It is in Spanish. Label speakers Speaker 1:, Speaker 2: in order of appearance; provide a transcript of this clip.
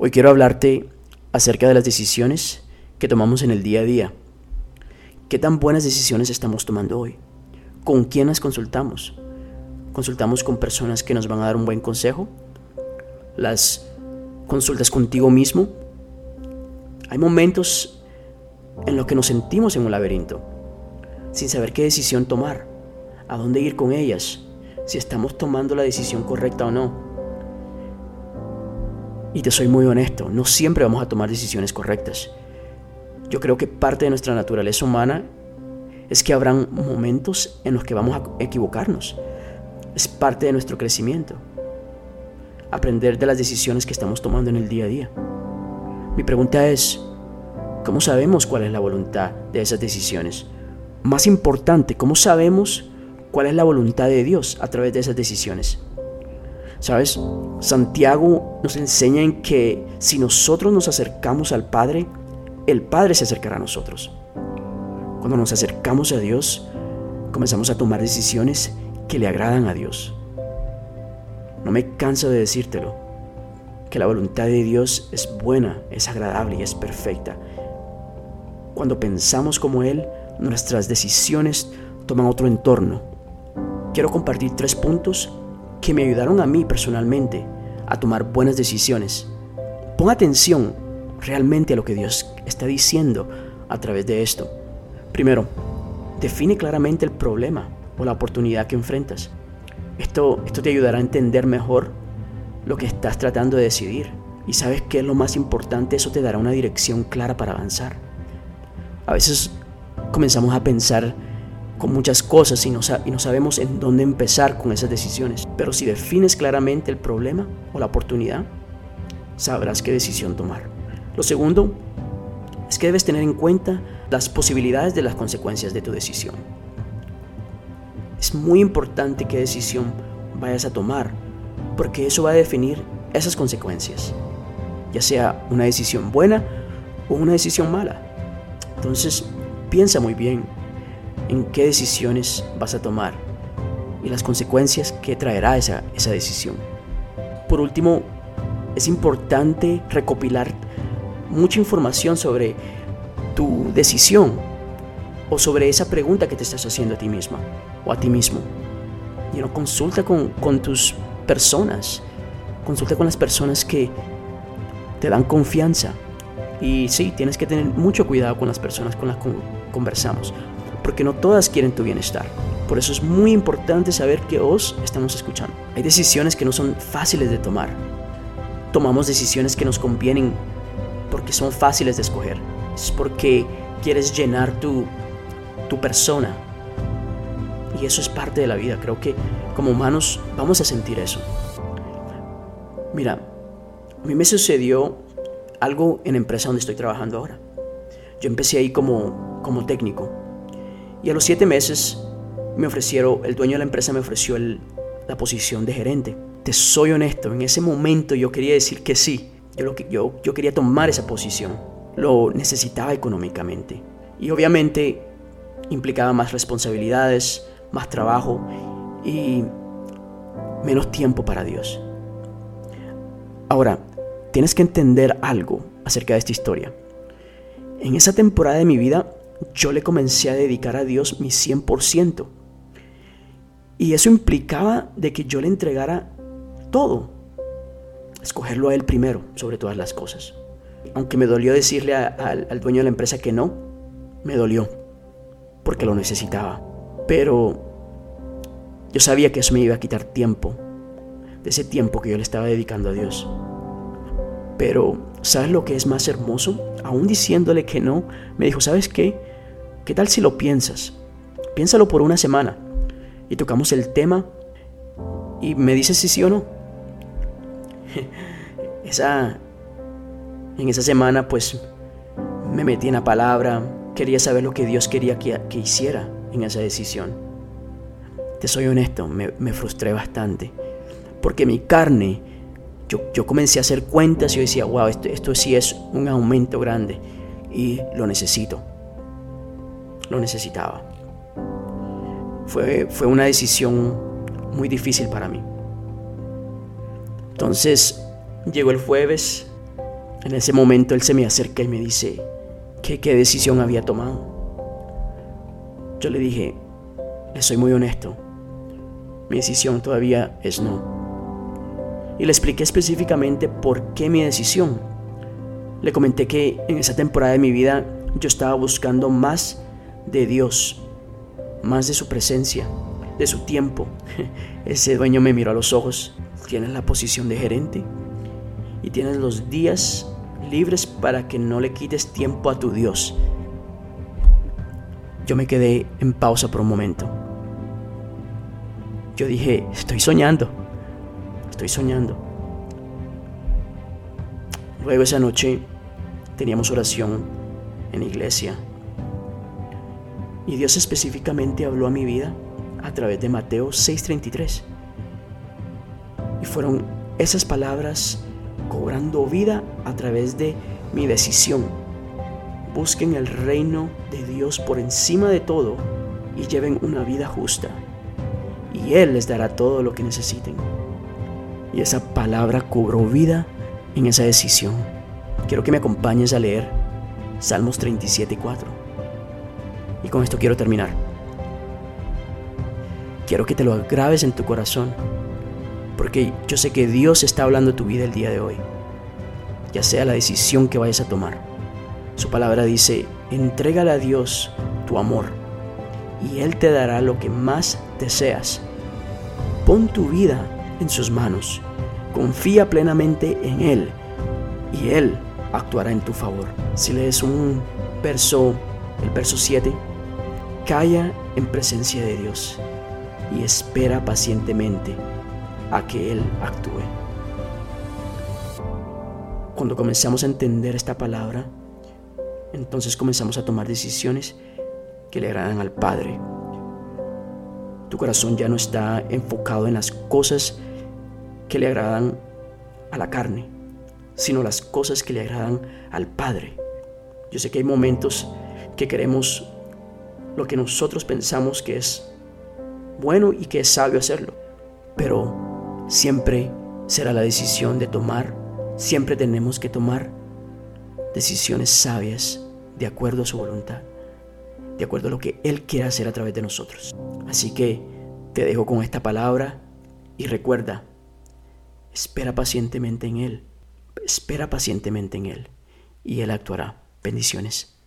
Speaker 1: Hoy quiero hablarte acerca de las decisiones que tomamos en el día a día. ¿Qué tan buenas decisiones estamos tomando hoy? ¿Con quién las consultamos? ¿Consultamos con personas que nos van a dar un buen consejo? ¿Las consultas contigo mismo? Hay momentos en los que nos sentimos en un laberinto, sin saber qué decisión tomar, a dónde ir con ellas, si estamos tomando la decisión correcta o no. Y te soy muy honesto, no siempre vamos a tomar decisiones correctas. Yo creo que parte de nuestra naturaleza humana es que habrán momentos en los que vamos a equivocarnos. Es parte de nuestro crecimiento. Aprender de las decisiones que estamos tomando en el día a día. Mi pregunta es, ¿cómo sabemos cuál es la voluntad de esas decisiones? Más importante, ¿cómo sabemos cuál es la voluntad de Dios a través de esas decisiones? ¿Sabes? Santiago nos enseña en que si nosotros nos acercamos al Padre, el Padre se acercará a nosotros. Cuando nos acercamos a Dios, comenzamos a tomar decisiones que le agradan a Dios. No me canso de decírtelo, que la voluntad de Dios es buena, es agradable y es perfecta. Cuando pensamos como Él, nuestras decisiones toman otro entorno. Quiero compartir tres puntos que me ayudaron a mí personalmente a tomar buenas decisiones. Pon atención realmente a lo que Dios está diciendo a través de esto. Primero, define claramente el problema o la oportunidad que enfrentas. Esto, esto te ayudará a entender mejor lo que estás tratando de decidir. Y sabes qué es lo más importante, eso te dará una dirección clara para avanzar. A veces comenzamos a pensar con muchas cosas y no, sabemos en dónde empezar con esas decisiones. Pero si defines claramente el problema o la oportunidad, sabrás qué decisión tomar. Lo segundo es que debes tener en cuenta las posibilidades de las consecuencias de tu decisión. Es muy importante qué decisión vayas a tomar, porque eso va a definir esas consecuencias, ya sea una decisión buena o una decisión mala. Entonces, piensa muy bien en qué decisiones vas a tomar y las consecuencias que traerá esa, esa decisión. Por último, es importante recopilar mucha información sobre tu decisión o sobre esa pregunta que te estás haciendo a ti misma o a ti mismo. Y no consulta con, con tus personas, consulta con las personas que te dan confianza. Y sí, tienes que tener mucho cuidado con las personas con las que conversamos, porque no todas quieren tu bienestar. Por eso es muy importante saber que os estamos escuchando. Hay decisiones que no son fáciles de tomar. Tomamos decisiones que nos convienen porque son fáciles de escoger. Es porque quieres llenar tu, tu persona. Y eso es parte de la vida. Creo que como humanos vamos a sentir eso. Mira, a mí me sucedió algo en la empresa donde estoy trabajando ahora. Yo empecé ahí como, como técnico y a los siete meses me ofrecieron, el dueño de la empresa me ofreció la posición de gerente. Te soy honesto, en ese momento yo quería decir que sí. Yo, lo que, yo, yo quería tomar esa posición. Lo necesitaba económicamente. Y obviamente implicaba más responsabilidades, más trabajo y menos tiempo para Dios. Ahora, tienes que entender algo acerca de esta historia. En esa temporada de mi vida yo le comencé a dedicar a Dios mi 100%. Y eso implicaba de que yo le entregara todo. Escogerlo a Él primero, sobre todas las cosas. Aunque me dolió decirle al dueño de la empresa que no, me dolió, porque lo necesitaba. Pero yo sabía que eso me iba a quitar tiempo, de ese tiempo que yo le estaba dedicando a Dios. Pero, ¿sabes lo que es más hermoso? Aún diciéndole que no, me dijo, ¿sabes qué? ¿Qué tal si lo piensas? Piénsalo por una semana y tocamos el tema y me dices si sí o no. Esa, en esa semana pues me metí en la palabra, quería saber lo que Dios quería que, hiciera en esa decisión. Te soy honesto, me, frustré bastante, porque mi carne, yo, yo, comencé a hacer cuentas y yo decía, wow, esto, esto sí es un aumento grande y lo necesito lo necesitaba. Fue, fue una decisión muy difícil para mí. Entonces llegó el jueves En ese momento Él se me acerca y me dice que qué decisión había tomado. Yo le dije, le soy muy honesto, mi decisión todavía es no. Y le expliqué específicamente por qué mi decisión. Le comenté que en esa temporada de mi vida yo estaba buscando más de Dios, más de su presencia, de su tiempo. Ese dueño me miró a los ojos. Tienes la posición de gerente y tienes los días libres para que no le quites tiempo a tu Dios. Yo me quedé en pausa por un momento. Yo dije, estoy soñando, estoy soñando. Luego esa noche teníamos oración en la iglesia y Dios específicamente habló a mi vida a través de Mateo 6:33. Y fueron esas palabras cobrando vida a través de mi decisión. Busquen el reino de Dios por encima de todo y lleven una vida justa y Él les dará todo lo que necesiten. Y esa palabra cobró vida en esa decisión. Quiero que me acompañes a leer Salmos 37 y 4. Y con esto quiero terminar. Quiero que te lo grabes en tu corazón, porque yo sé que Dios está hablando tu vida el día de hoy, ya sea la decisión que vayas a tomar. Su palabra dice, entrégale a Dios tu amor, y Él te dará lo que más deseas. Pon tu vida en sus manos, confía plenamente en Él y Él actuará en tu favor. Si lees un verso, el verso 7, calla en presencia de Dios y espera pacientemente a que Él actúe. Cuando comenzamos a entender esta palabra, entonces comenzamos a tomar decisiones que le agradan al Padre tu corazón ya no está enfocado en las cosas que le agradan a la carne, sino las cosas que le agradan al Padre. Yo sé que hay momentos que queremos lo que nosotros pensamos que es bueno y que es sabio hacerlo, pero siempre será la decisión de tomar, siempre tenemos que tomar decisiones sabias de acuerdo a su voluntad de acuerdo a lo que Él quiere hacer a través de nosotros. Así que te dejo con esta palabra y recuerda, espera pacientemente en Él, espera pacientemente en Él y Él actuará. Bendiciones.